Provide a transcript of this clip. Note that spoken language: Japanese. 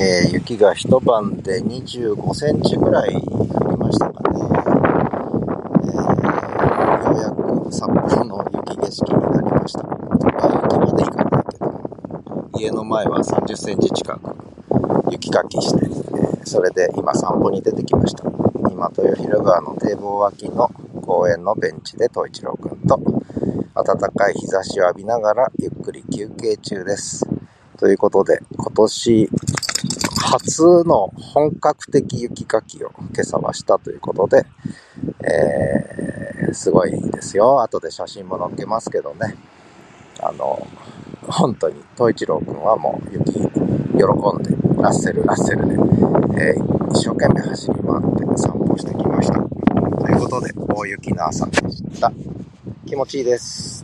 えー、雪が一晩で25センチぐらい降りましたかね。えー、ようやく札幌の雪景色になりました。雪まで行かないけど、家の前は30センチ近く雪かきして、えー、それで今散歩に出てきました。今、豊広川の堤防脇の公園のベンチで東一郎くんと、暖かい日差しを浴びながらゆっくり休憩中です。ということで、今年初の本格的雪かきを今朝はしたということで、えー、すごいですよ。後で写真も載っけますけどね。あの、本当に、東一郎くんはもう雪喜んで、ラッセル、ラッセルで、えー、一生懸命走り回って散歩してきました。ということで、大雪の朝でした。気持ちいいです。